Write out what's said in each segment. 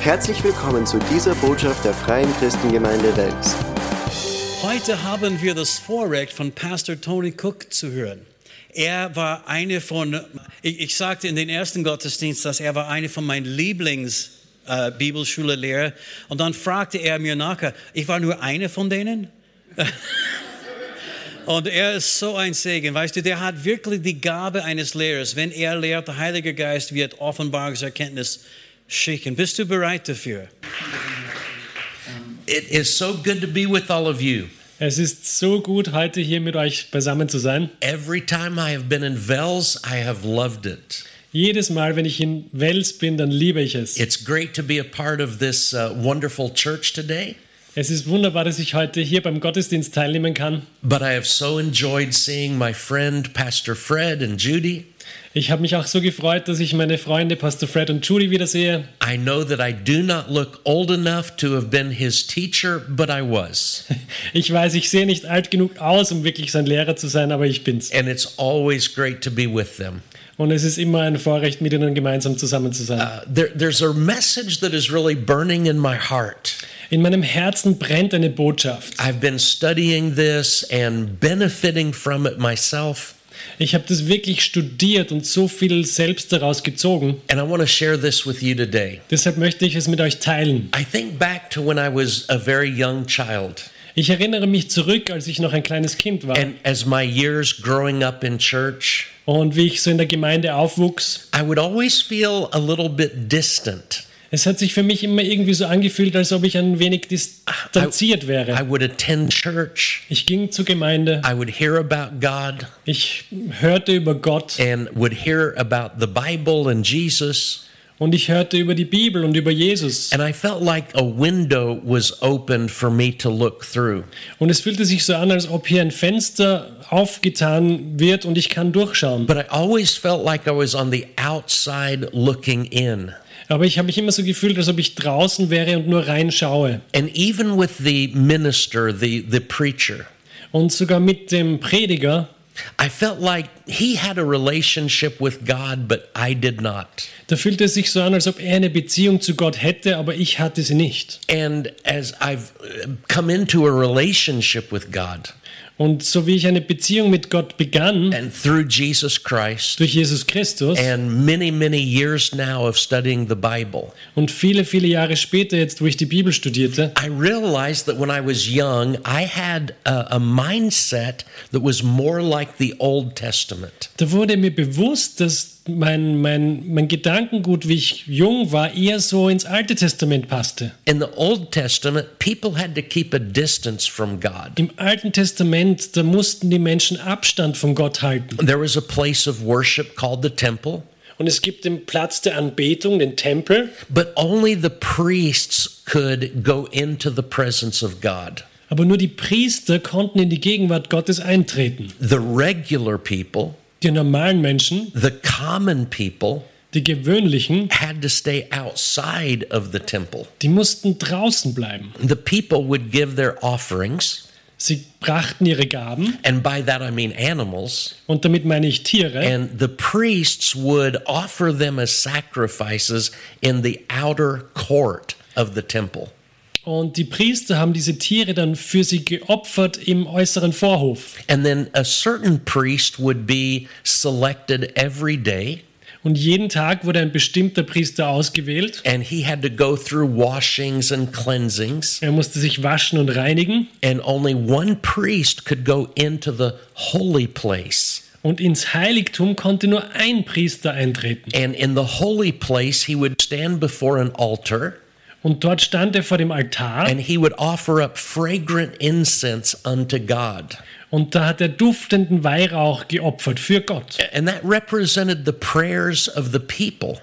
Herzlich willkommen zu dieser Botschaft der Freien Christengemeinde Wels. Heute haben wir das Vorrecht von Pastor Tony Cook zu hören. Er war eine von, ich, ich sagte in den ersten Gottesdienst, dass er war eine von meinen Lieblings äh, Bibelschule-Lehrer. Und dann fragte er mir nachher, ich war nur eine von denen? Und er ist so ein Segen, weißt du, der hat wirklich die Gabe eines Lehrers. Wenn er lehrt, der Heilige Geist wird Offenbarungserkenntnis schicken. Bist du bereit dafür? It is so good to be with all of you. Es ist so gut, heute hier mit euch beisammen zu sein. Every time I have been in Vels, I have loved it. Jedes Mal, wenn ich in Wels bin, dann liebe ich es. It's great to be a part of this uh, wonderful church today, Es ist wunderbar, dass ich heute hier beim Gottesdienst teilnehmen kann. but I have so enjoyed seeing my friend Pastor Fred and Judy. Ich habe mich auch so gefreut, dass ich meine Freunde Pastor Fred und Judy wiedersehe. I know that I do not look old enough to have been his teacher, but I was. Ich weiß, ich sehe nicht alt genug aus, um wirklich sein Lehrer zu sein, aber ich bin's. And it's always great to be with them. Und es ist immer ein Vorrecht, mit ihnen gemeinsam zusammen zu sein. Uh, there, there's a message that is really burning in my heart. In meinem Herzen brennt eine Botschaft. I've been studying this and benefiting from it myself. Ich habe das wirklich studiert und so viel selbst daraus gezogen. And I want to share this with you today. Deshalb möchte ich es mit euch teilen. I think back to when I was a very young child, Ich erinnere mich zurück, als ich noch ein kleines Kind war and as my years growing up in church, und wie ich so in der Gemeinde aufwuchs. I would always feel a little bit distant. Es hat sich für mich immer irgendwie so angefühlt, als ob ich ein wenig distanziert I wäre. would attend church, Ich ging zur Gemeinde, I would hear about God, ich hörte über Gott and would hear about the Bible and Jesus, und ich hörte über die Bibel und über Jesus. and I felt like a window was opened for me to look through. Und es fühlte sich so an, als ob hier ein Fenster aufgetan wird und ich kann durchschauen. But I always felt like I was on the outside looking in. Aber ich habe mich immer so gefühlt, als ob ich draußen wäre und nur reinschaue. And even with the minister, the, the preacher, Und sogar mit dem Prediger, I felt like he had a relationship with God, but I did not. da fühlte es sich so an, als ob er eine Beziehung zu Gott hätte, aber ich hatte sie nicht. And as I've uh, come into a relationship with God Und so wie ich eine Beziehung mit Gott begann, and through Jesus Christ, durch Jesus Christus, and many, many years now of studying the Bible, und viele, viele Jahre später, jetzt wo ich die Bibel studierte, I realized that when I was young, I had a, a mindset that was more like the Old Testament. da wurde mir bewusst, dass mein, mein, mein Gedankengut, wie ich jung war, eher so ins Alte Testament passte. In the Old Testament, people had to keep a distance from God. Im Alten Testament, da mussten die Menschen Abstand von Gott halten. There was a place of worship called the temple, Und es gibt den Platz der Anbetung, den Tempel, but only the priests could go into the presence of God. aber nur die Priester konnten in die Gegenwart Gottes eintreten. The regular people, Die normalen Menschen, the common people, die gewöhnlichen, had to stay outside of the temple. die mussten draußen bleiben. The people would give their offerings, Sie brachten ihre Gaben, and by that I mean animals, und damit meine ich Tiere, and the priests would offer them as sacrifices in the outer court of the temple. Und die Priester haben diese Tiere dann für sie geopfert im äußeren Vorhof. And then a certain priest would be selected every day, Und jeden Tag wurde ein bestimmter Priester ausgewählt. and he had to go through washings and cleansings. Er musste sich waschen und reinigen. And only one priest could go into the holy place. Und ins Heiligtum konnte nur ein Priester eintreten. And in the holy place, he would stand before an altar Und dort stand er vor dem Altar. and he would offer up fragrant incense unto God. Und da hat er duftenden Weihrauch geopfert für Gott. And that represented the prayers of the people.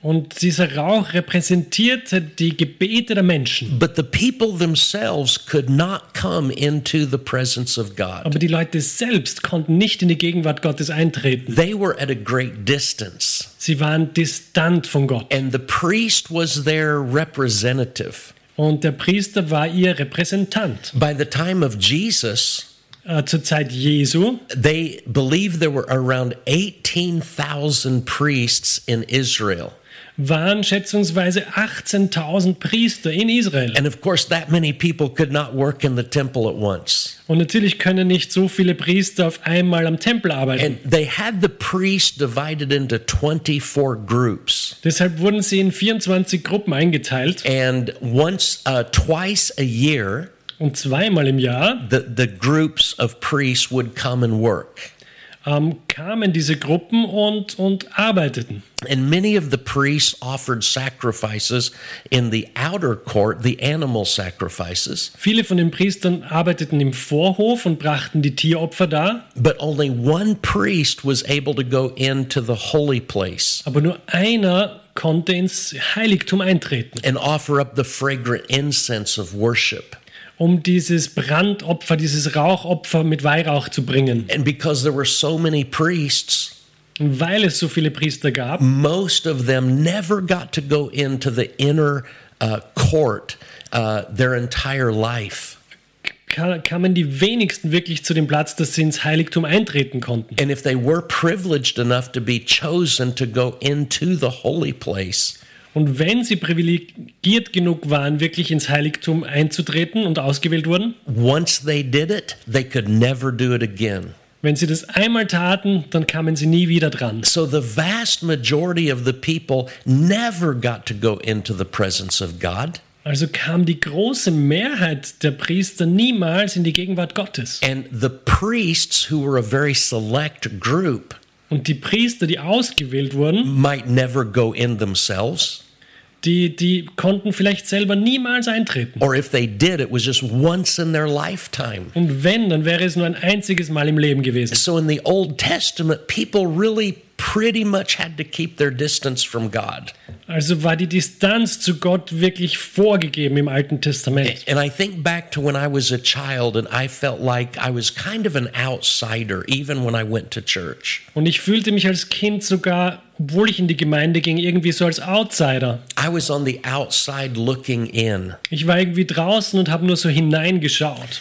Und dieser Rauch repräsentierte die Gebete der Menschen. But the people themselves could not come into the presence of God. Aber die Leute selbst konnten nicht in die Gegenwart Gottes eintreten. They were at a great distance. Sie waren distant von Gott. And the priest was their representative. Und der Priester war ihr Repräsentant. By the time of Jesus, äh, zur Zeit Jesu. They believe there were around 18,000 priests in Israel. Waren schätzungsweise 18.000 Priester in Israel. And of course, that many people could not work in the temple at once. Und natürlich können nicht so viele Priester auf einmal am Tempel arbeiten. And they had the priests divided into 24 groups. Deshalb wurden sie in 24 Gruppen eingeteilt And once, uh, twice a year, und zweimal im Jahr the, the groups of priests would come and work. Ähm, kamen diese Gruppen und, und arbeiteten. And many of the priests offered sacrifices in the outer court, the animal sacrifices, Viele von den Priestern arbeiteten im Vorhof und brachten die Tieropfer dar, but only one priest was able to go into the holy place aber nur einer konnte ins Heiligtum eintreten, and offer up the fragrant incense of worship. Um dieses Brandopfer, dieses Rauchopfer mit Weihrauch zu bringen. And because there were so many priests, Und weil es so viele Priester gab, most of them never got to go into the inner uh, court uh, their entire life. ka- kamen die wenigsten wirklich zu dem Platz, dass sie ins Heiligtum eintreten konnten. And if they were privileged enough to be chosen to go into the holy place, Und wenn sie privilegiert genug waren, wirklich ins Heiligtum einzutreten und ausgewählt wurden, once they did it, they could never do it again. wenn sie das einmal taten, dann kamen sie nie wieder dran. So the vast majority of the people never got to go into the presence of God. Also kam die große Mehrheit der Priester niemals in die Gegenwart Gottes. And the priests, who were a very select group, Und die Priester, die ausgewählt wurden, might never go in themselves. Die, die konnten vielleicht selber niemals eintreten. Or if they did, it was just once in their lifetime. Und wenn, dann wäre es nur ein einziges Mal im Leben gewesen. So in the Old Testament, people really pretty much had to keep their distance from God. Also war die Distanz zu Gott wirklich vorgegeben im Alten Testament. And I think back to when I was a child and I felt like I was kind of an outsider, even when I went to church. Und ich fühlte mich als Kind sogar, obwohl ich in die Gemeinde ging, irgendwie so als Outsider. I was on the outside looking in. Ich war irgendwie draußen und habe nur so hineingeschaut.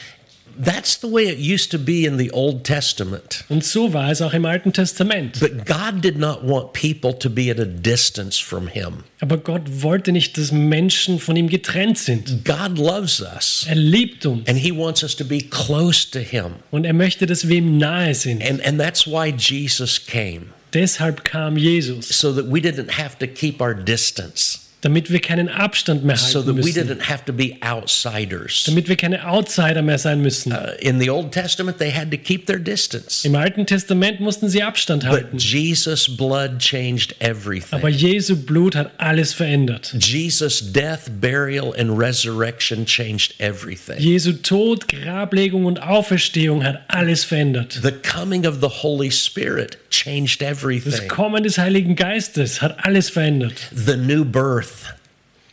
That's the way it used to be in the Old Testament. Und so war es auch im Alten Testament. But God did not want people to be at a distance from Him. Aber Gott wollte nicht, dass Menschen von ihm getrennt sind. God loves us, Er liebt uns and He wants us to be close to Him. und er möchte, dass wir ihm nahe sind. And, and that's why Jesus came, Deshalb kam Jesus, so that we didn't have to keep our distance, damit wir keinen Abstand mehr so halten that we didn't have to be outsiders. damit wir keine Outsider mehr sein müssen. Uh, in the Old Testament, they had to keep their distance. Im Alten Testament mussten sie Abstand But. Jesus' blood changed Aber everything. Jesu Blut hat alles verändert. Jesus' death, burial, and resurrection changed everything. Jesu Tod, Grablegung und Auferstehung hat alles verändert. The coming of the Holy Spirit changed everything. Das. Kommen des Heiligen Geistes hat alles verändert. The new birth, earth.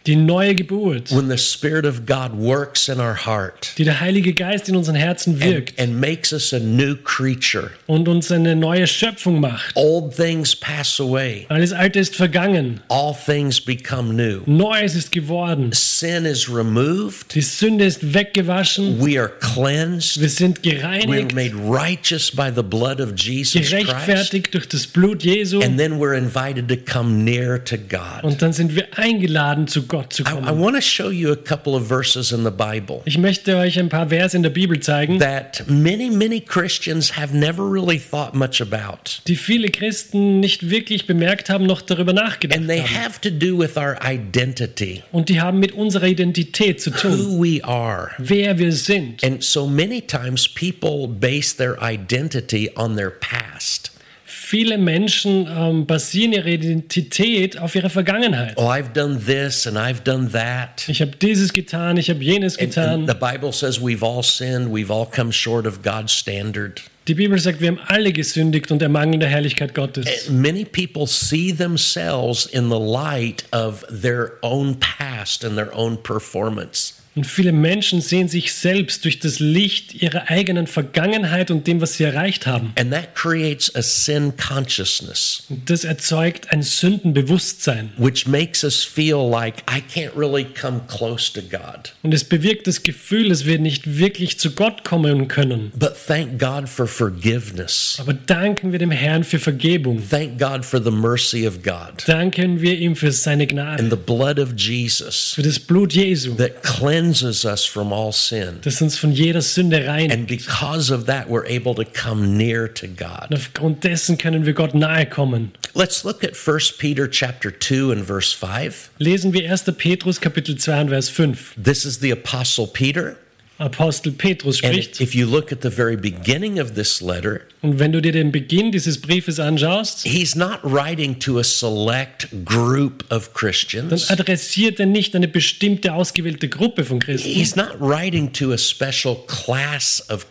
Die neue Geburt, when the Spirit of God works in our heart die der Heilige Geist in unseren Herzen and, wirkt and makes us a new creature. und uns eine neue Schöpfung macht. Old things pass away, Alles Alte ist vergangen. all things become new. Neues ist geworden. Sin is removed, Die Sünde ist weggewaschen. we are cleansed, Wir sind we are gereinigt, made righteous by the blood of Jesus Christ. gerechtfertigt durch das Blut Jesu. And then we're invited to come near to God. Und dann sind wir eingeladen, zu Gott zu I, I want to show you a couple of verses in the Bible Ich möchte euch ein paar Verse in der Bibel zeigen, that many, many Christians have never really thought much about. die viele Christen nicht wirklich bemerkt haben, noch darüber nachgedacht And they haben. have to do with our identity, Und die haben mit unserer Identität zu tun, who we are. wer wir sind. And so many times people base their identity on their past. Viele Menschen ähm, basieren ihre Identität auf ihrer Vergangenheit. Oh, I've done this and I've done that. Ich habe dieses getan, ich habe jenes And, and getan. the Bible says we've all sinned, we've all come short of God's standard. Die Bibel sagt, wir haben alle gesündigt und ermangeln der Herrlichkeit Gottes. Many people see themselves in the light of their own past and their own performance. Und viele Menschen sehen sich selbst durch das Licht ihrer eigenen Vergangenheit und dem, was sie erreicht haben. And that creates a sin consciousness, Und das erzeugt ein Sündenbewusstsein. which makes us feel like I can't really come close to God. Und es bewirkt das Gefühl, dass wir nicht wirklich zu Gott kommen können. But thank God for forgiveness. Aber danken wir dem Herrn für Vergebung. Thank God for the mercy of God Danken wir ihm für seine and Gnade, the blood of Jesus für das Blut Jesu, that cleanses us from all sin. das uns von jeder Sünde reinigt. And because of that, we're able to come near to God. Und aufgrund dessen können wir Gott nahe kommen. Let's look at 1 Peter chapter 2 and verse 5. Lesen wir 1. Petrus Kapitel 2 und Vers 5. This is the apostle Peter. Apostel Petrus spricht. if you look at the very beginning of this letter, Und wenn du dir den Beginn dieses Briefes anschaust, he's not writing to a select group of dann adressiert er nicht eine bestimmte ausgewählte Gruppe von Christen. He's not writing to a special class of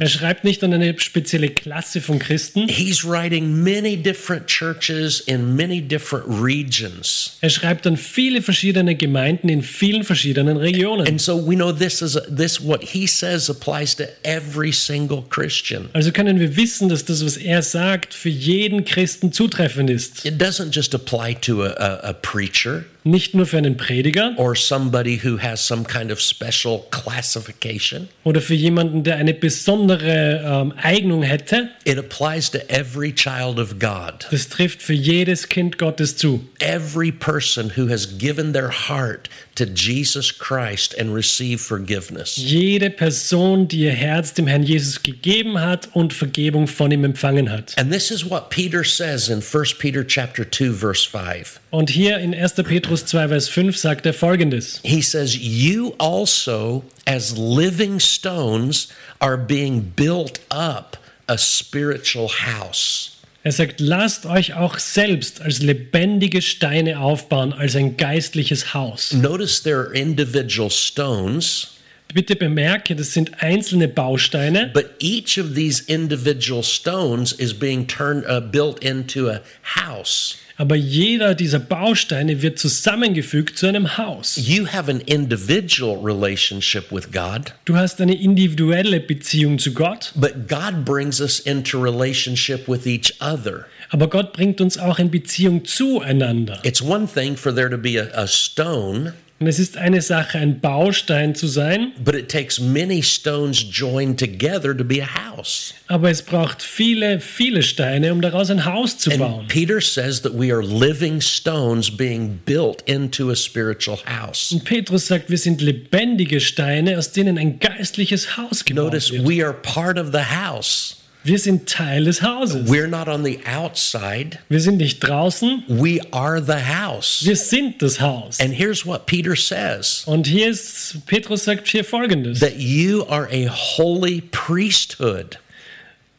Er schreibt nicht an eine spezielle Klasse von Christen. He's writing many different churches in many different regions. Er schreibt an viele verschiedene Gemeinden in vielen verschiedenen Regionen. And so we know this is a, this what he says applies to every single Christian. Also können wir wissen, dass das, was er sagt, für jeden Christen zutreffend ist. It doesn't just apply to a, a, a preacher Nicht nur für einen Prediger or somebody who has some kind of special classification. oder für jemanden, der eine besondere ähm, Eignung hätte. It applies to every child of God. Das trifft für jedes Kind Gottes zu. Every person who has given their heart to Jesus Christ and received forgiveness. Jede Person, die ihr Herz dem Herrn Jesus gegeben hat und Vergebung von ihm empfangen hat. And this is what Peter says in 1 Peter chapter 2 verse 5. Und hier in 1. Petrus 2, Vers 5 sagt er folgendes. He says, You also, as living stones, are being built up a spiritual house. Er sagt, lasst euch auch selbst als lebendige Steine aufbauen, als ein geistliches Haus. Notice there are individual stones, Bitte bemerke, das sind einzelne Bausteine, but each of these individual stones is being turned uh, built into a house. aber jeder dieser Bausteine wird zusammengefügt zu einem Haus. You have an individual relationship with God, Du hast eine individuelle Beziehung zu Gott, but God brings us into relationship with each other. aber Gott bringt uns auch in Beziehung zueinander. It's one thing for there to be a, a stone, Und es ist eine Sache, ein Baustein zu sein, but it takes many stones joined together to be a house. aber es braucht viele, viele Steine, um daraus ein Haus zu bauen. And Peter says that we are living stones being built into a spiritual house. Und Petrus sagt, wir sind lebendige Steine, aus denen ein geistliches Haus gebaut Notice wird. we are part of the house. Wir sind Teil des Hauses. We're not on the outside. Wir sind nicht draußen, We are the house. wir sind das Haus. And here's what Peter says Und hier ist, Petrus sagt hier folgendes, that you are a holy priesthood.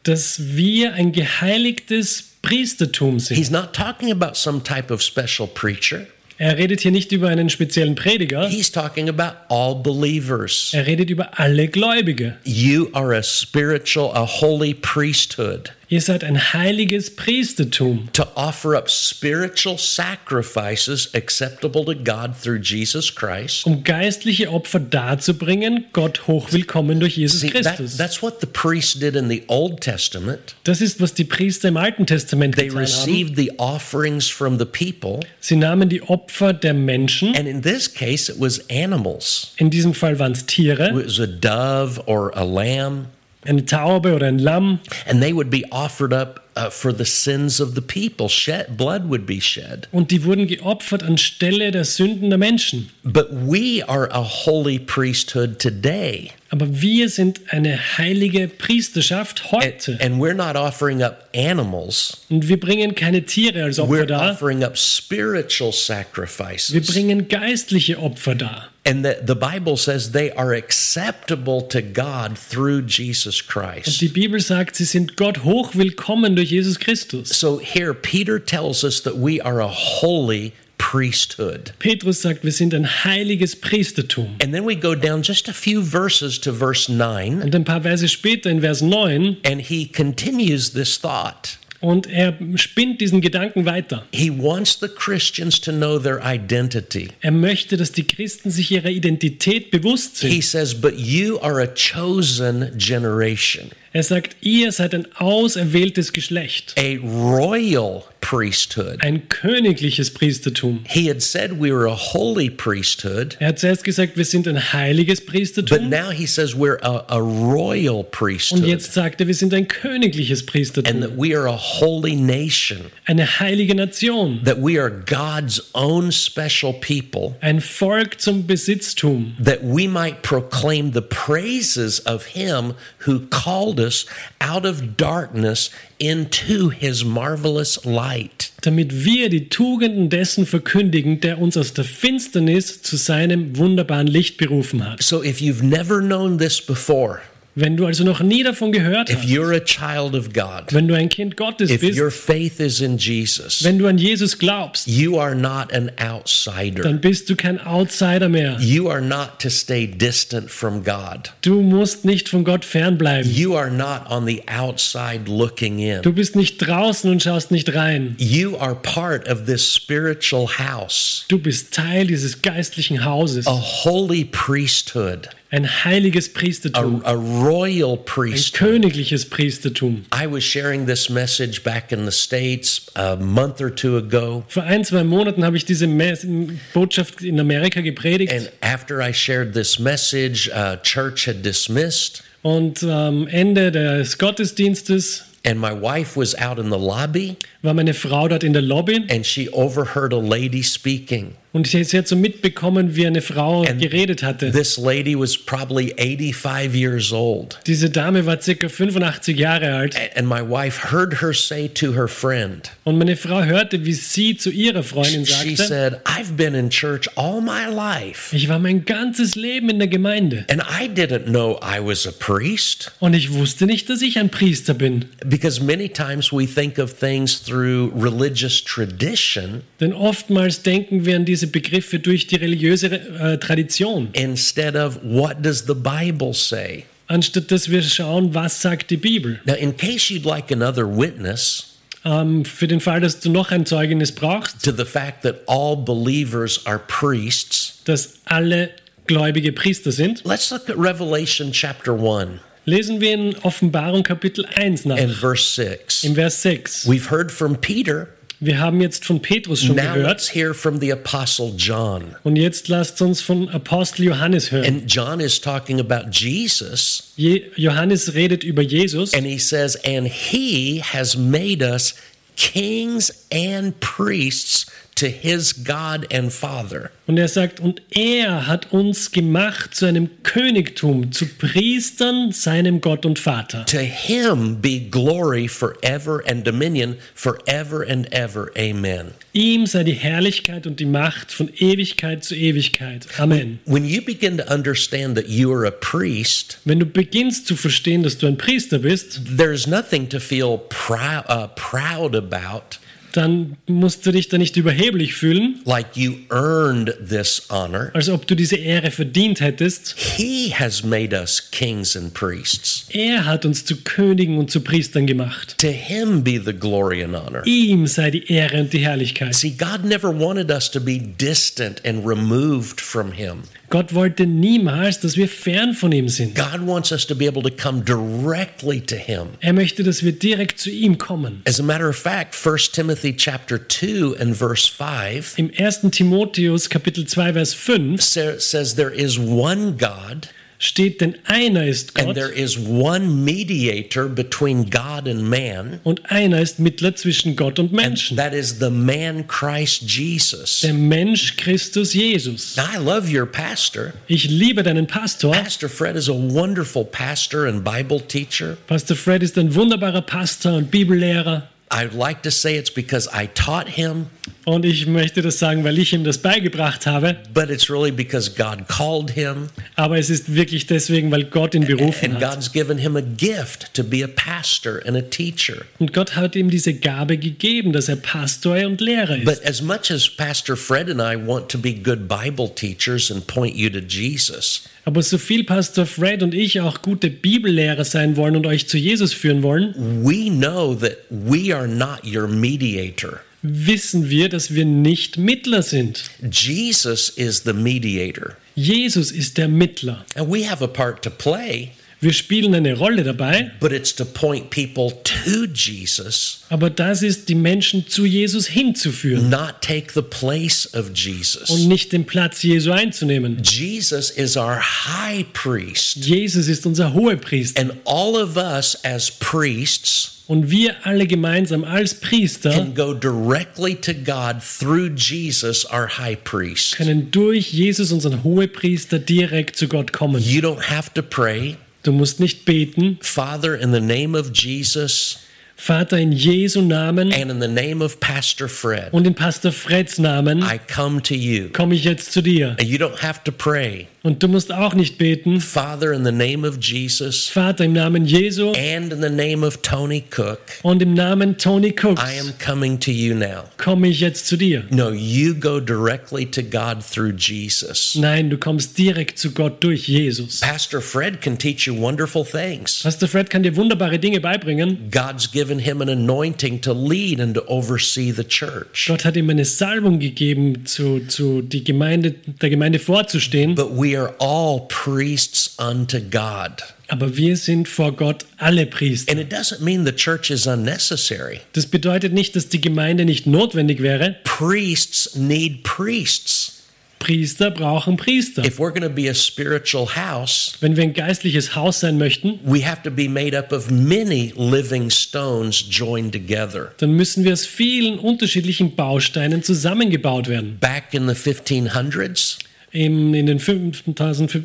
dass wir ein geheiligtes Priestertum sind. He's not talking about some type of special preacher. Er redet hier nicht über einen speziellen Prediger, He's talking about all believers. er redet über alle Gläubige. You are a spiritual, a holy priesthood Ihr seid ein heiliges Priestertum, to offer up spiritual sacrifices acceptable to God through Jesus Christ. um geistliche Opfer darzubringen, Gott hochwillkommen durch Jesus See, that, Christus. that's what the priests did in the Old Testament. Das ist, was die Priester im Alten Testament They getan haben. received the offerings from the people, Sie nahmen die Opfer der Menschen, and in this case, it was animals. in diesem Fall waren es Tiere. It was a dove or a lamb, eine Taube oder ein Lamm, and they would be offered up uh, for the sins of the people. Shed blood would be shed. und die wurden geopfert anstelle der Sünden der Menschen. But we are a holy priesthood today, Aber wir sind eine heilige Priesterschaft and, heute. and we're not offering up animals. Und wir bringen keine Tiere als Opfer We're dar, offering up spiritual wir sacrifices. bringen geistliche Opfer dar. And the, the Bible says they are acceptable to God through Jesus Und Christ. die Bibel sagt, sie sind Gott hochwillkommen durch Jesus Christus. So here, Peter tells us that we are a holy priesthood. Petrus sagt, wir sind ein heiliges Priestertum. And then we go down just a few verses to verse 9, Und ein paar Verse später in Vers 9, and he continues this thought. Und er spinnt diesen Gedanken weiter. He wants the Christians to know their identity. Er möchte, dass die Christen sich ihrer Identität bewusst He sind. says, But you are a chosen generation, Er sagt, ihr seid ein auserwähltes Geschlecht, a royal priesthood. ein königliches Priestertum. He had said we were a holy priesthood, Er hat zuerst gesagt, wir sind ein heiliges Priestertum. but now he says we're a, a royal Und priesthood jetzt sagt er, wir sind ein königliches Priestertum. and that we are a holy nation, eine heilige Nation, that we are God's own special people, ein Volk zum Besitztum, that we might proclaim the praises of him who called us out of darkness into his marvelous light. damit wir die Tugenden dessen verkündigen, der uns aus der Finsternis zu seinem wunderbaren Licht berufen hat. So if you've never known this before, Wenn du also noch nie davon gehört if hast, you're a child of God, wenn du ein Kind Gottes bist, your faith is in Jesus, wenn du an Jesus glaubst, you are not an outsider. dann bist du kein Outsider mehr. You are not to stay distant from God. Du musst nicht von Gott fernbleiben. You are not on the outside looking in. Du bist nicht draußen und schaust nicht rein. You are part of this spiritual house, Du bist Teil dieses geistlichen Hauses, a holy priesthood, ein heiliges a, Priestertum, a royal ein priesthood. königliches Priestertum. I was sharing this message back in the States a month or two ago. Vor ein, zwei Monaten habe ich diese Mes- Botschaft in Amerika gepredigt And after I shared this message, uh, church had dismissed, und am Ende des Gottesdienstes and my wife was out in the lobby, war meine Frau dort in der Lobby and she overheard a lady speaking. und sie hat so mitbekommen, wie eine Frau And geredet hatte. This lady was probably 85 years old. Diese Dame war circa 85 Jahre alt And my wife heard her say to her friend, und meine Frau hörte, wie sie zu ihrer Freundin she sagte, said, I've been in church all my life, ich war mein ganzes Leben in der Gemeinde and I didn't know I was a priest. und ich wusste nicht, dass ich ein Priester bin. Because many times we think of things through religious tradition Denn oftmals denken wir an diese Begriffe durch die religiöse äh, Tradition, instead of what does the Bible say? anstatt dass wir schauen, was sagt die Bibel. Now, in case you'd like another witness Ähm, für den Fall, dass du noch ein Zeugnis brauchst, to the fact that all believers are priests, dass alle Gläubige Priester sind, let's look at Revelation chapter 1 lesen wir in Offenbarung Kapitel 1 nach, and verse 6. im Vers 6. We've heard from Peter. Wir haben jetzt von Petrus schon Now gehört let's hear from the Apostle John. und jetzt lasst uns von Apostel Johannes hören. And John is talking about Jesus, Je Johannes redet über Jesus and he says, And he has made us kings and priests to his God and Father. und er sagt, und er hat uns gemacht zu einem Königtum, zu Priestern seinem Gott und Vater. To him be glory forever and dominion forever and ever. Amen. Ihm sei die Herrlichkeit und die Macht von Ewigkeit zu Ewigkeit. Amen. When you begin to understand that you are a priest, Wenn du beginnst zu verstehen, dass du ein Priester bist, there's nothing to feel prou- uh, proud about, dann musst du dich da nicht überheblich fühlen, like you earned this honor. als ob du diese Ehre verdient hättest. He has made us kings and priests. Er hat uns zu Königen und zu Priestern gemacht. To him be the glory and honor. Ihm sei die Ehre und die Herrlichkeit. See, God never wanted us to be distant and removed from him. Gott wollte niemals, dass wir fern von ihm sind. God wants us to be able to come directly to him. Er möchte, dass wir direkt zu ihm kommen. As a matter of fact, 1 Timothy chapter 2 and verse 5 Im 1. Timotheus Kapitel 2 Vers 5 sa- says there is one God steht, denn einer ist and Gott there is one mediator between God and man, und einer ist Mittler zwischen Gott und and Menschen. that is the man Christ Jesus. Der Mensch Christus Jesus. Now, I love your pastor. Ich liebe deinen Pastor. Pastor Fred is a wonderful pastor and Bible teacher. Pastor Fred ist ein wunderbarer Pastor und Bibellehrer. I'd like to say it's because I taught him Und ich möchte das sagen, weil ich ihm das beigebracht habe. but it's really because God called him Aber es ist wirklich deswegen, weil Gott ihn berufen and hat. God's given him a gift to be a pastor and a teacher. Und Gott hat ihm diese Gabe gegeben, dass er Pastor und Lehrer But ist. as much as Pastor Fred and I want to be good Bible teachers and point you to Jesus, Aber so viel Pastor Fred und ich auch gute Bibellehrer sein wollen und euch zu Jesus führen wollen, we know that we are not your mediator. wissen wir, dass wir nicht Mittler sind. Jesus is the mediator. Jesus ist der Mittler. And we have a part to play, Wir spielen eine Rolle dabei, but it's to point people to Jesus, aber das ist, die Menschen zu Jesus hinzuführen not take the place of und Jesus. nicht den Platz Jesu einzunehmen. Jesus is our high priest. Jesus ist unser Hohepriester. And all of us as priests Und wir alle gemeinsam als Priester can go directly to God through Jesus, our high priest. können durch Jesus, unseren Hohepriester, direkt zu Gott kommen. You don't have to pray, Du musst nicht beten, Father, in the name of Jesus Vater, in Jesu Namen and in the name of Pastor Fred, und in Pastor Freds Namen I come to you. komme ich jetzt zu dir. And you don't have to pray, Und du musst auch nicht beten, Father, in the name of Jesus Vater, im Namen Jesu and in the name of Tony Cook, und im Namen Tony I Cooks am coming to you now. komme ich jetzt zu dir. No, you go directly to God through Jesus. Nein, du kommst direkt zu Gott durch Jesus. Pastor Fred can teach you wonderful things. Pastor Fred kann dir wunderbare Dinge beibringen. God's given him an anointing to lead and to oversee the church. Gott hat ihm eine Salbung gegeben, zu, zu die Gemeinde, der Gemeinde vorzustehen. But we are all priests unto God. Aber wir sind vor Gott alle Priester. And it doesn't mean the church is unnecessary. Das bedeutet nicht, dass die Gemeinde nicht notwendig wäre. Priests need priests. Priester brauchen Priester. If we're going to be a spiritual house, Wenn wir ein geistliches Haus sein möchten, we have to be made up of many living stones joined together. dann müssen wir aus vielen unterschiedlichen Bausteinen zusammengebaut werden. Back in the 1500s, Im, in den 5000,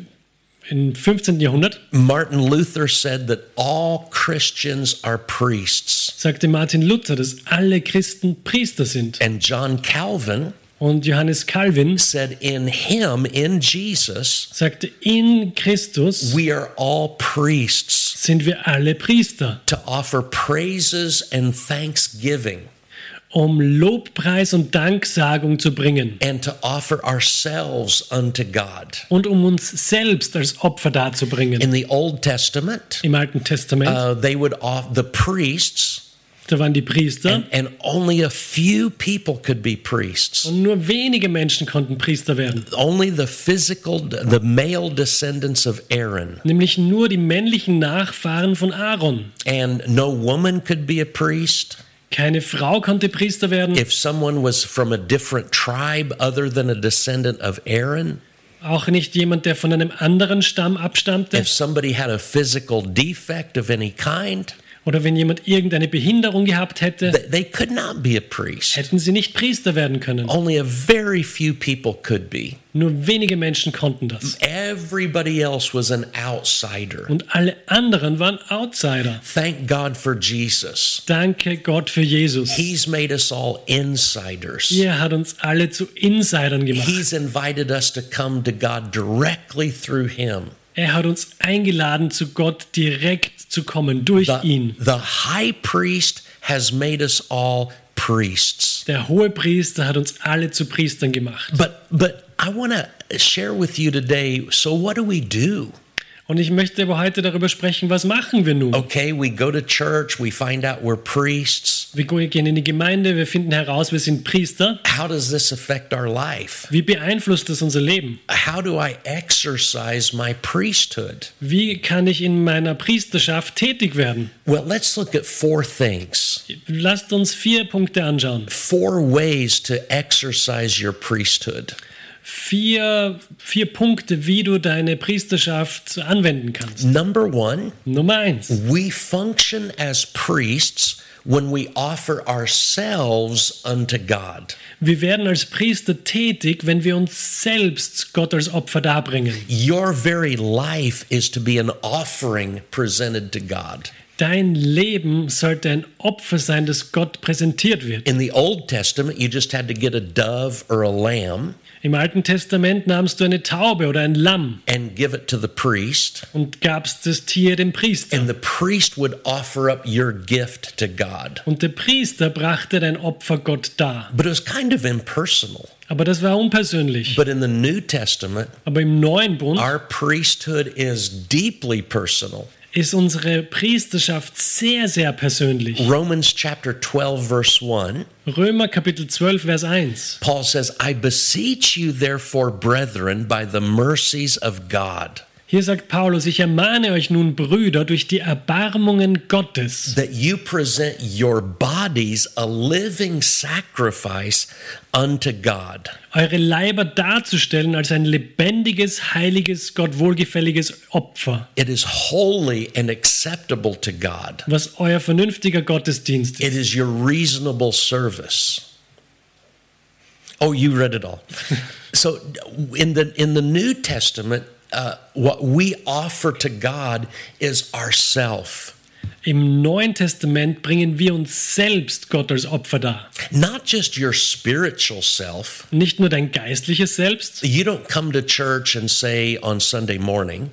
im 15. Jahrhundert Martin Luther said that all Christians are priests. sagte Martin Luther, dass alle Christen Priester sind. And John Calvin Und Johannes Calvin said, In him, in Jesus, sagte, in Christus we are all priests sind wir alle Priester, to offer praises and thanksgiving um Lobpreis und Danksagung zu bringen and to offer ourselves unto God. und um uns selbst als Opfer darzubringen. In the Old Testament, Im Alten Testament, uh, they would off the priests, da waren die Priester and, and only a few people could be priests. und nur wenige Menschen konnten Priester werden. Only the physical, the male descendants of Aaron. Nämlich nur die männlichen Nachfahren von Aaron. And no woman could be a priest. Keine Frau konnte Priester werden. If someone was from a different tribe other than a descendant of Aaron, Auch nicht jemand, der von einem anderen Stamm abstammte. if somebody had a physical defect of any kind, Oder wenn jemand irgendeine Behinderung gehabt hätte, th- they could not be a priest. hätten sie nicht Priester werden können. Only a very few people could be. Nur wenige Menschen konnten das. Everybody else was an outsider. Und alle anderen waren Outsider. Thank God for Jesus. Danke Gott für Jesus. He's made us all insiders. Er hat uns alle zu Insidern gemacht. He's invited us to come to God directly through Him. Er hat uns eingeladen, zu Gott direkt zu kommen, durch The, ihn. the high priest has made us all priests. Der hohe Priester hat uns alle zu Priestern gemacht. But but I want to share with you today. So what do we do? Und ich möchte aber heute darüber sprechen, was machen wir nun? Okay, we go to church, we find out we're priests. Wir gehen in die Gemeinde, wir finden heraus, wir sind Priester. How does this affect our life? Wie beeinflusst das unser Leben? How do I exercise my priesthood? Wie kann ich in meiner Priesterschaft tätig werden? Well, let's look at four things. Lasst uns vier Punkte anschauen. Four ways to exercise your priesthood. Vier, vier Punkte, wie du deine Priesterschaft anwenden kannst. Number one, Nummer eins. we function as priests when we offer ourselves unto God. Wir werden als Priester tätig, wenn wir uns selbst Gott als Opfer darbringen. Your very life is to be an offering presented to God. Dein Leben sollte ein Opfer sein, das Gott präsentiert wird. In the Old Testament, you just had to get a dove or a lamb Im Alten Testament nahmst du eine Taube oder ein Lamm and give it to the priest, und gabst das Tier dem Priester. and the priest would offer up your gift to God. Und der Priester brachte dein Opfer Gott dar. But it was kind of impersonal. Aber das war unpersönlich. But in the New Testament, Aber im neuen Bund our priesthood is deeply personal. Ist unsere Priesterschaft sehr, sehr persönlich. Romans chapter 12, verse 1, Römer Kapitel 12, Vers 1. Paul says, I beseech you, therefore, brethren, by the mercies of God, Hier sagt Paulus, ich ermahne euch nun, Brüder, durch die Erbarmungen Gottes, that you present your bodies a living sacrifice unto God. eure Leiber darzustellen als ein lebendiges, heiliges, Gott wohlgefälliges Opfer, It is holy and acceptable to God. was euer vernünftiger Gottesdienst ist. It is your reasonable service. Oh, you read it all. so in the in the New Testament, uh, what we offer to God is ourself. Im Neuen Testament bringen wir uns selbst Gott als Opfer dar. Not just your spiritual self. Nicht nur dein geistliches Selbst. You don't come to church and say on Sunday morning,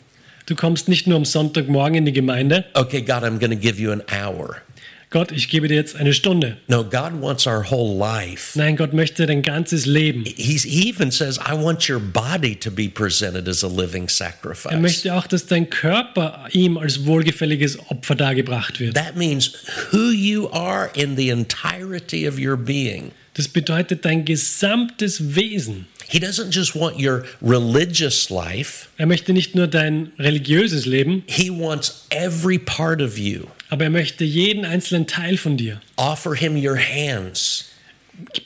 Du kommst nicht nur am Sonntagmorgen in die Gemeinde. okay, God, I'm going to give you an hour. Gott, ich gebe dir jetzt eine Stunde. No, God wants our whole life. Nein, Gott möchte dein ganzes Leben. He even says, I want your body to be presented as a living Er sacrifice. möchte auch, dass dein Körper ihm als wohlgefälliges Opfer dargebracht wird. That means who you are in the entirety of your being. Das bedeutet dein gesamtes Wesen. He doesn't just want your religious life, Er möchte nicht nur dein religiöses Leben, He wants every part of you. Aber er möchte jeden einzelnen Teil von dir. Offer Him your hands,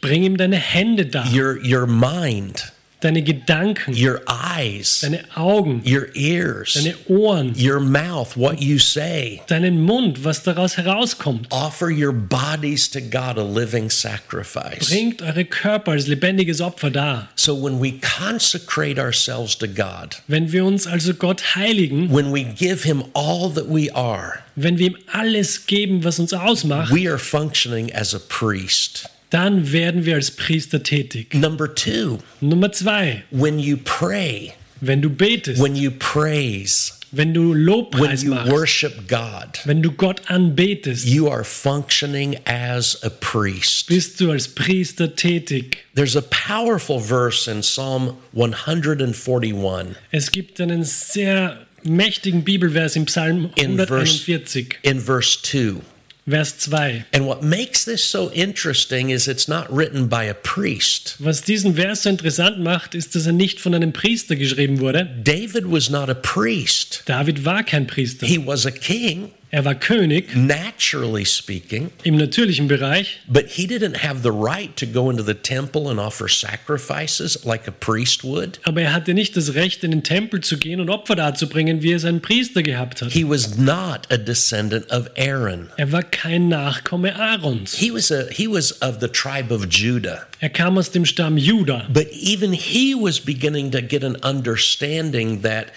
Bring ihm deine Hände dar, your, your mind, deine Gedanken, your eyes, deine Augen, your ears, deine Ohren, your mouth, what you say. deinen Mund, was daraus herauskommt. Offer your bodies to God a living sacrifice. Bringt eure Körper als lebendiges Opfer dar. So when we consecrate ourselves to God, Wenn wir uns also Gott heiligen, when we give Him all that we are, wenn wir ihm alles geben, was uns ausmacht, we are functioning as a priest. Dann werden wir als Priester tätig. Number two, Nummer zwei, when you pray, wenn du betest, when you praise, wenn du when Lobpreis you machst, worship God, wenn du Gott anbetest, you are functioning as a priest. bist du als Priester tätig. There's a powerful verse in Psalm 141 Es gibt einen sehr mächtigen Bibelvers im Psalm In verse- 141, in verse 2. Vers 2. And what makes this so interesting is it's not written by a priest. Was diesen Vers so interessant macht, ist, dass er nicht von einem Priester geschrieben wurde. David was not a priest, David war kein Priester. he was a king, Er war König naturally speaking. im natürlichen Bereich, But he didn't have the right to go into the temple and offer sacrifices like a priest would. aber er hatte nicht das Recht, in den Tempel zu gehen und Opfer darzubringen, wie es ein Priester gehabt hat. He was not a descendant of Aaron. Er war kein Nachkomme Aarons. He was a he was of the tribe of Judah. Er kam aus dem Stamm Juda. But even he was beginning to get an understanding that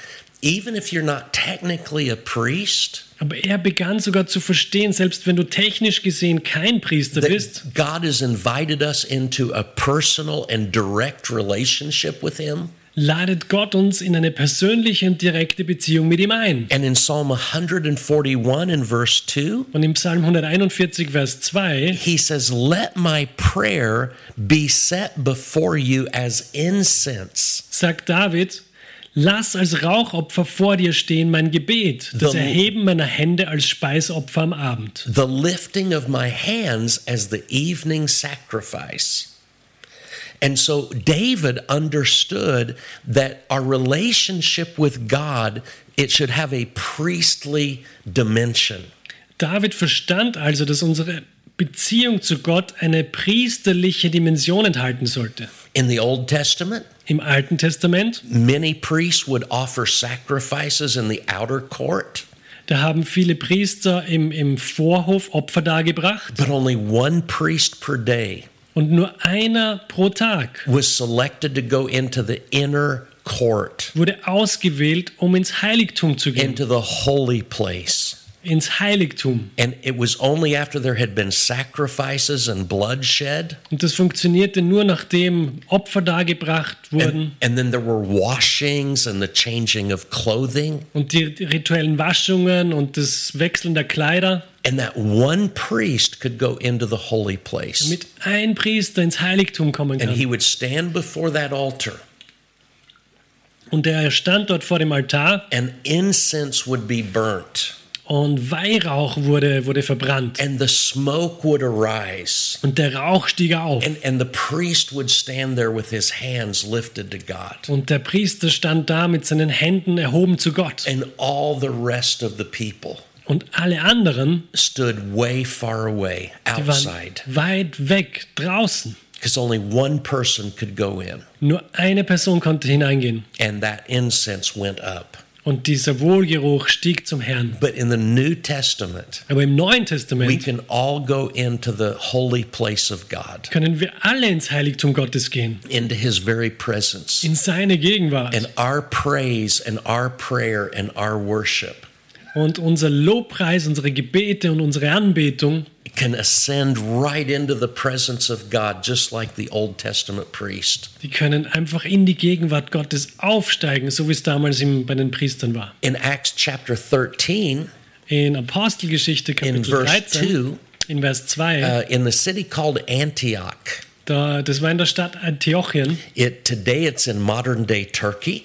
even if you're not technically a priest, Aber er begann sogar zu verstehen, selbst wenn du technisch gesehen kein Priester bist, God has invited us into a personal and direct relationship with him. ladet Gott uns in eine persönliche und direkte Beziehung mit ihm ein. And in Psalm 141 in verse 2, Und im Psalm 141, Vers 2, he says, Let my prayer be set before you as incense. sagt David, lass als Rauchopfer vor dir stehen mein Gebet, das The- Erheben meiner Hände als Speisopfer am Abend. the lifting of my hands as the evening sacrifice. And so David understood that our relationship with God it should have a priestly dimension. David verstand also, dass unsere Beziehung zu Gott eine priesterliche Dimension enthalten sollte. In the Old Testament, Im Alten Testament, many priests would offer sacrifices in the outer court, da haben viele Priester im, im Vorhof Opfer dargebracht but only one priest per day und nur einer pro Tag was selected to go into the inner court, wurde ausgewählt, um ins Heiligtum zu gehen, into the holy place. Ins Heiligtum. And it was only after there had been sacrifices and bloodshed, Und das funktionierte nur, nachdem Opfer dargebracht and, wurden and then there were washings and the changing of clothing. und die rituellen Waschungen und das Wechseln der Kleider, And that one priest could go into the holy place. damit ein Priester ins Heiligtum kommen And he kann. would stand before that altar, Und er stand dort vor dem Altar and incense would be burnt, und Weihrauch wurde, wurde verbrannt. and the smoke would arise. Und der Rauch stieg auf. And, and the priest would stand there with his hands lifted to God. Und der Priester stand da mit seinen Händen erhoben zu Gott. And all the rest of the people Und alle anderen, stood way far away outside weit weg, draußen. because only one person could go in, Nur eine Person konnte hineingehen. and that incense went up. Und dieser Wohlgeruch stieg zum Herrn. But in the New Testament, Aber im Neuen we Testament can all go into the holy place of God, können wir alle ins Heiligtum Gottes gehen, into his very presence. in seine Gegenwart. And our praise and our prayer and our worship Und unser Lobpreis, unsere Gebete und unsere Anbetung can ascend right into the presence of God, just like the Old Testament priest. Die können einfach in die Gegenwart Gottes aufsteigen, so wie es damals im, bei den Priestern war. In Acts chapter 13, In Apostelgeschichte in Kapitel verse 13, 2, in Vers 2, uh, in the city called Antioch, da, das war in der Stadt Antiochien. it, today it's in modern day Turkey.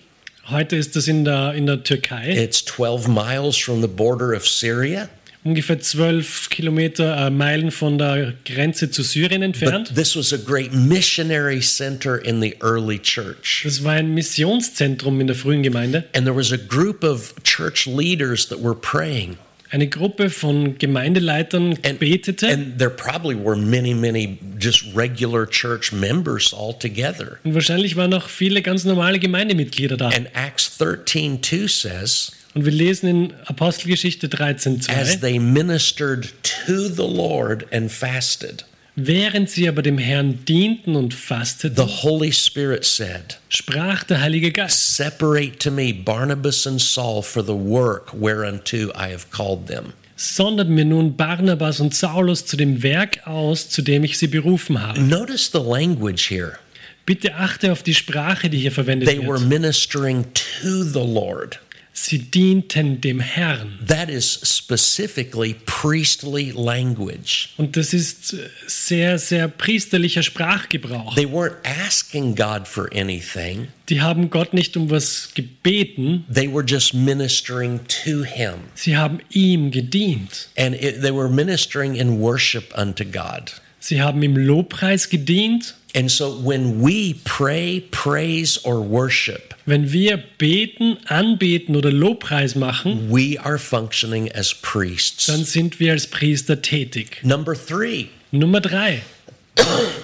Heute ist das in der, in der Türkei, It's 12 miles from the border of Syria. Ungefähr zwölf Kilometer äh, Meilen von der Grenze zu Syrien But entfernt. this was a great missionary center in the early church. Das war ein Missionszentrum in der frühen Gemeinde. And there was a group of church leaders that were praying. Eine Gruppe von Gemeindeleitern betete and there probably were many, many just regular church members all together. und wahrscheinlich waren auch viele ganz normale Gemeindemitglieder da. And Acts 13 2 says, Und wir lesen in Apostelgeschichte as 13,2, they ministered to the Lord and fasted, während sie aber dem Herrn dienten und fasteten, the Holy Spirit said, sprach der Heilige Geist, Separate to me Barnabas and Saul for the work whereunto I have called them. sondert mir nun Barnabas und Saulus zu dem Werk aus, zu dem ich sie berufen habe. Notice the language here. Bitte achte auf die Sprache, die hier verwendet They were wird. ministering to the Lord. Sie dienten dem Herrn. That is specifically priestly language. Und das ist sehr, sehr priesterlicher Sprachgebrauch. They weren't asking God for anything, Die haben Gott nicht um was gebeten, they were just ministering to Him. sie haben ihm gedient. And it, they were ministering in worship unto God. Sie haben im Lobpreis gedient. And so when we pray, praise, or worship, Wenn wir beten, anbeten oder Lobpreis machen, we are functioning as priests. dann sind wir als Priester tätig. Number three, Nummer drei.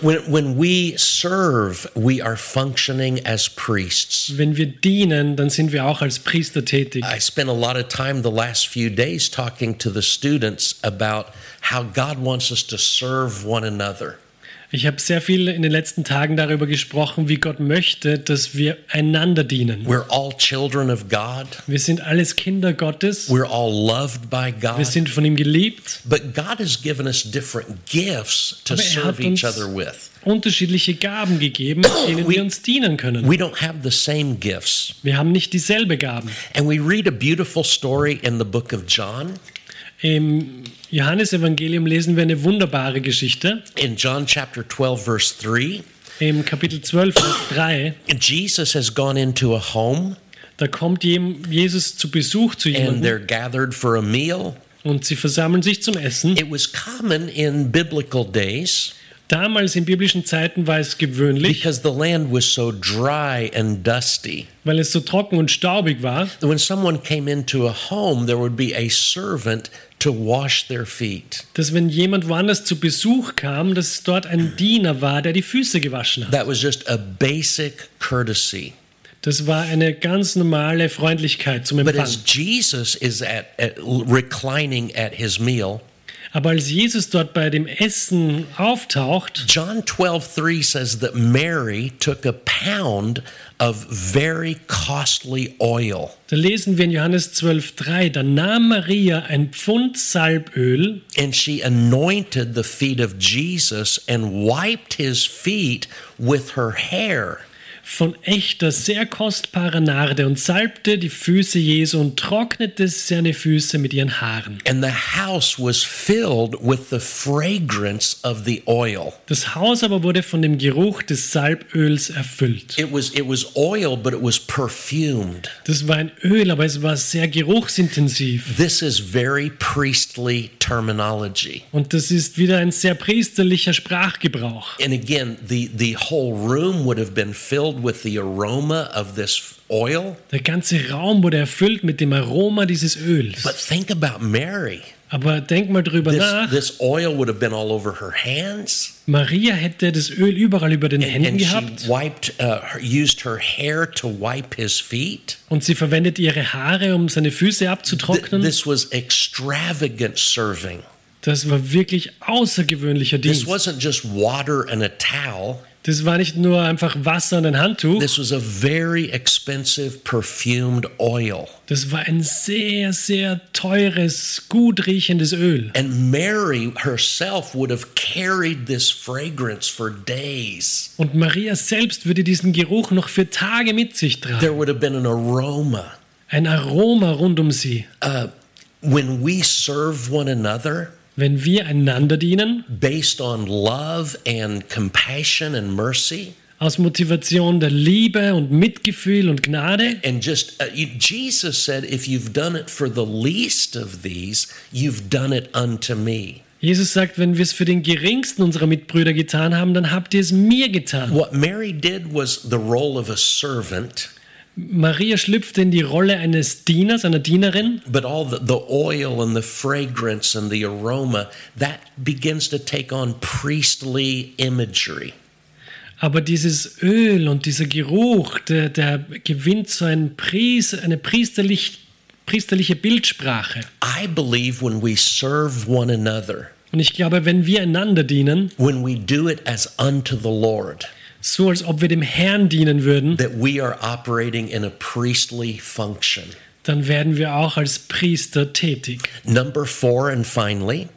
when, when we serve, we are functioning as priests. Wenn wir dienen, dann sind wir auch als Priester tätig. I spent a lot of time the last few days talking to the students about how God wants us to serve one another. Ich habe sehr viel in den letzten Tagen darüber gesprochen, wie Gott möchte, dass wir einander dienen. We're all children of God. Wir sind alles Kinder Gottes. We're all loved by Wir God. sind von ihm geliebt. But God has given us different gifts to Aber er serve hat each uns other with. unterschiedliche Gaben gegeben, denen wir uns dienen können. We don't have the same gifts. Wir haben nicht dieselbe Gaben. And we read a beautiful story in the book of John. Im Johannesevangelium lesen wir eine wunderbare Geschichte. In John chapter 12, verse 3, Im Kapitel 12, Vers 3, Jesus has gone into a home da kommt Jesus zu Besuch zu and jemandem they're gathered for a meal. und sie versammeln sich zum Essen. It was common in biblical days Damals in biblischen Zeiten war es gewöhnlich, because the land was so dry and dusty. weil es so trocken und staubig war, When someone came into a home, there would be a servant to wash their feet. dass wenn jemand woanders zu Besuch kam, dass dort ein Diener war, der die Füße gewaschen hat. That was just a basic courtesy. Das war eine ganz normale Freundlichkeit zum But Empfang. as Jesus is at, at reclining at his meal, Aber als Jesus dort bei dem Essen auftaucht, John 12:3 says that Mary took a pound of very costly oil da lesen wir in Johannes 12,3, da nahm Maria ein Pfund Salböl and she anointed the feet of Jesus and wiped his feet with her hair. Von echter, sehr kostbarer Narde und salbte die Füße Jesu und trocknete seine Füße mit ihren Haaren. And the house was filled with the fragrance of the oil. Das Haus aber wurde von dem Geruch des Salböls erfüllt. It was it was oil but it was perfumed. Das war ein Öl, aber es war sehr geruchsintensiv. This is very priestly terminology. Und das ist wieder ein sehr priesterlicher Sprachgebrauch. And again, the the whole room would have been filled with the aroma of this oil. Der ganze Raum wurde erfüllt mit dem Aroma dieses Öls. But think about Mary. Aber denk mal drüber This, nach. this oil would have been all over her hands, Maria hätte das Öl überall über den Händen and she gehabt wiped, uh, used her hair to wipe his feet. und sie verwendet ihre Haare, um seine Füße Th- abzutrocknen. this was extravagant serving. Das war wirklich außergewöhnlicher This Dienst. wasn't just water and a towel. Das war nicht nur einfach Wasser und ein Handtuch. This was a very expensive perfumed oil. Das war ein sehr, sehr teures, gut riechendes Öl. And Mary herself would have carried this fragrance for days. Und Maria selbst würde diesen Geruch noch für Tage mit sich tragen. There would have been an aroma. Ein Aroma rund um sie. Uh, when we serve one another Wenn wir einander dienen, based on love and compassion and mercy, aus Motivation der Liebe und Mitgefühl und Gnade, and just uh, Jesus said, if you've done it for the least of these, you've done it unto me. Jesus sagt, wenn wir es für den geringsten unserer Mitbrüder getan haben, dann habt ihr es mir getan. What Mary did was the role of a servant, Maria schlüpfte in die Rolle eines Dieners, einer Dienerin, but all the, the oil and the fragrance and the aroma that begins to take on priestly imagery. aber dieses Öl und dieser Geruch, der, der gewinnt so ein Pries, eine priesterlich, priesterliche Bildsprache. I believe when we serve one another, Und ich glaube, wenn wir einander dienen, when we do it as unto the Lord, so als ob wir dem Herrn dienen würden, that we are operating in a priestly function. dann werden wir auch als Priester tätig. Number four, and finally,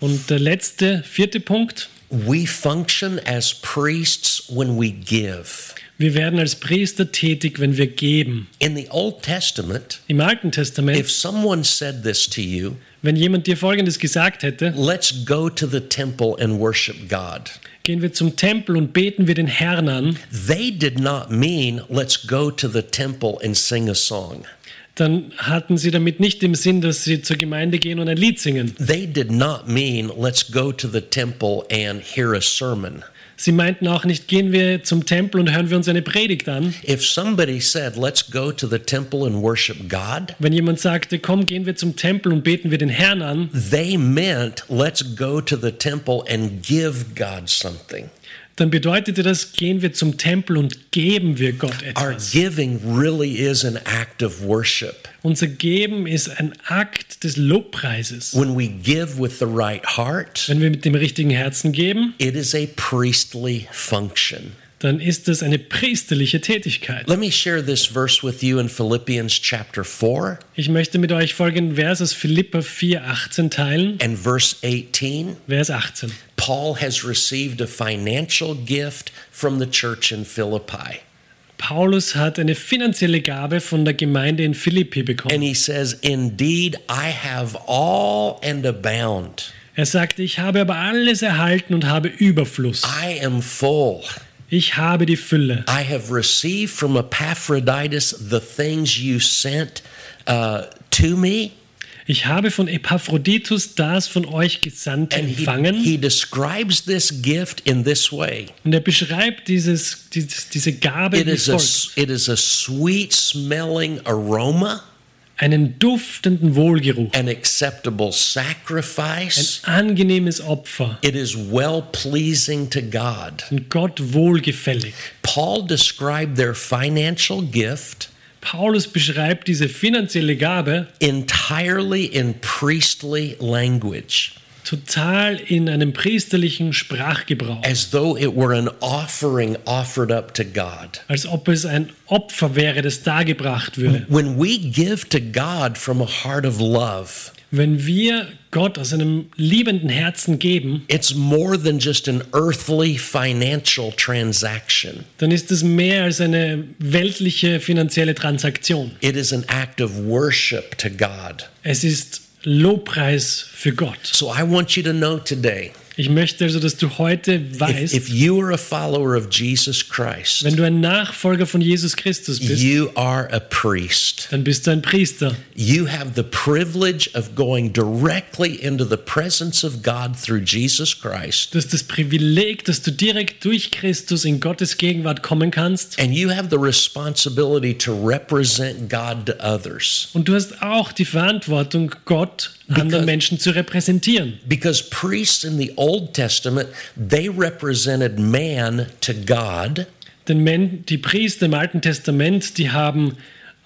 Und der letzte, vierte Punkt, we function as priests when we give. wir werden als Priester tätig, wenn wir geben. In the Old Testament, Im Alten Testament, if someone said this to you, wenn jemand dir Folgendes gesagt hätte, let's go to the temple and worship God, gehen wir zum Tempel und beten wir den Herrn an, they did not mean let's go to the temple and sing a song. dann hatten sie damit nicht im Sinn, dass sie zur Gemeinde gehen und ein Lied singen. They did not mean let's go to the temple and hear a sermon. Sie meinten auch nicht, gehen wir zum Tempel und hören wir uns eine Predigt an. If somebody said, let's go to the temple and worship God, Wenn jemand sagte, komm, gehen wir zum Tempel und beten wir den Herrn an, they meant, let's go to the temple and give God something. Dann bedeutete das, gehen wir zum Tempel und geben wir Gott Our etwas. giving really is an act of worship. Unser Geben ist ein Akt des Lobpreises. When we give with the right heart, Wenn wir mit dem richtigen Herzen geben, it is a priestly function. Dann ist das eine priesterliche Tätigkeit. Let me share this verse with you in Philippians chapter 4 Ich möchte mit euch folgenden Vers aus Philippa 4, 18 teilen. and verse 18. Vers 18. Paul has received a financial gift from the church in Philippi. Paulus hat eine finanzielle Gabe von der Gemeinde in Philippi And bekommen. he says, Indeed, I have all and abound. Er sagte, ich habe aber alles erhalten und habe Überfluss. I am full. Ich habe die Fülle. I have received from Epaphroditus the things you sent uh, to me. Ich habe von Epaphroditus das von euch Gesandte And he, empfangen. he describes this gift in this way Und er beschreibt dieses, dieses, diese Gabe it wie is, a, folgt. it is a sweet smelling aroma, Einen duftenden Wohlgeruch. an acceptable Ein sacrifice. angenehmes Opfer. It is well pleasing to God. Und Gott wohlgefällig. Paul described their financial gift Paulus beschreibt diese finanzielle Gabe entirely in priestly language. Total in einem priesterlichen Sprachgebrauch, as though it were an offering offered up to God. als ob es ein Opfer wäre, das dargebracht würde. When we give to God from a heart of love, Wenn wir Gott aus einem liebenden Herzen geben, it's more than just an earthly financial transaction. dann ist es mehr als eine weltliche finanzielle Transaktion. It is an act of worship to God. Es ist Lobpreis für Gott. So I want you to know today Ich möchte also, dass du heute if, weißt, if you are a follower of Jesus Christ, wenn du ein Nachfolger von Jesus Christus bist, you are a priest. dann bist du ein Priester. You have the privilege of going directly into the presence of God through Jesus Christ. Du hast das Privileg, dass du direkt durch Christus in Gottes Gegenwart kommen kannst. And you have the responsibility to represent God to others. Und du hast auch die Verantwortung, Gott anderen Menschen zu repräsentieren. Because priests in the Old Testament, they represented man to God, Denn Men die Priester im Alten Testament, die haben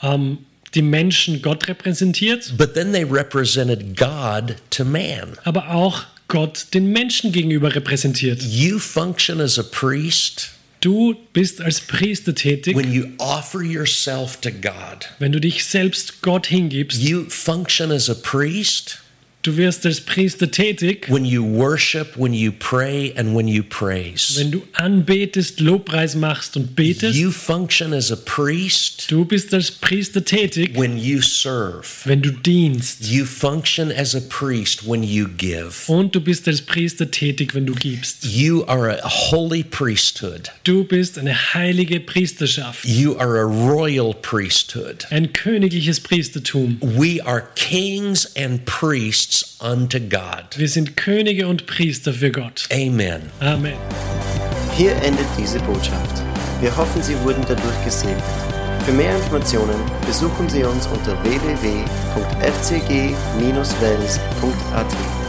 ähm, die Menschen Gott repräsentiert, but then they represented God to man. aber auch Gott den Menschen gegenüber repräsentiert. You function as a priest Du bist als Priester tätig, when you offer yourself to God. wenn du dich selbst Gott hingibst. You function as a priest Du wirst als Priester tätig, when you worship, when you pray, and when you praise. wenn du anbetest, Lobpreis machst und betest. You function as a priest Du bist als Priester tätig, when you serve. wenn du dienst. You function as a priest when you give. Und du bist als Priester tätig, wenn du gibst. You are a holy priesthood. Du bist eine heilige Priesterschaft, You are a royal priesthood. ein königliches Priestertum. We are kings and priests unto God. Wir sind Könige und Priester für Gott. Amen. Amen. Hier endet diese Botschaft. Wir hoffen, Sie wurden dadurch gesegnet. Für mehr Informationen besuchen Sie uns unter www.fcg-wells.at.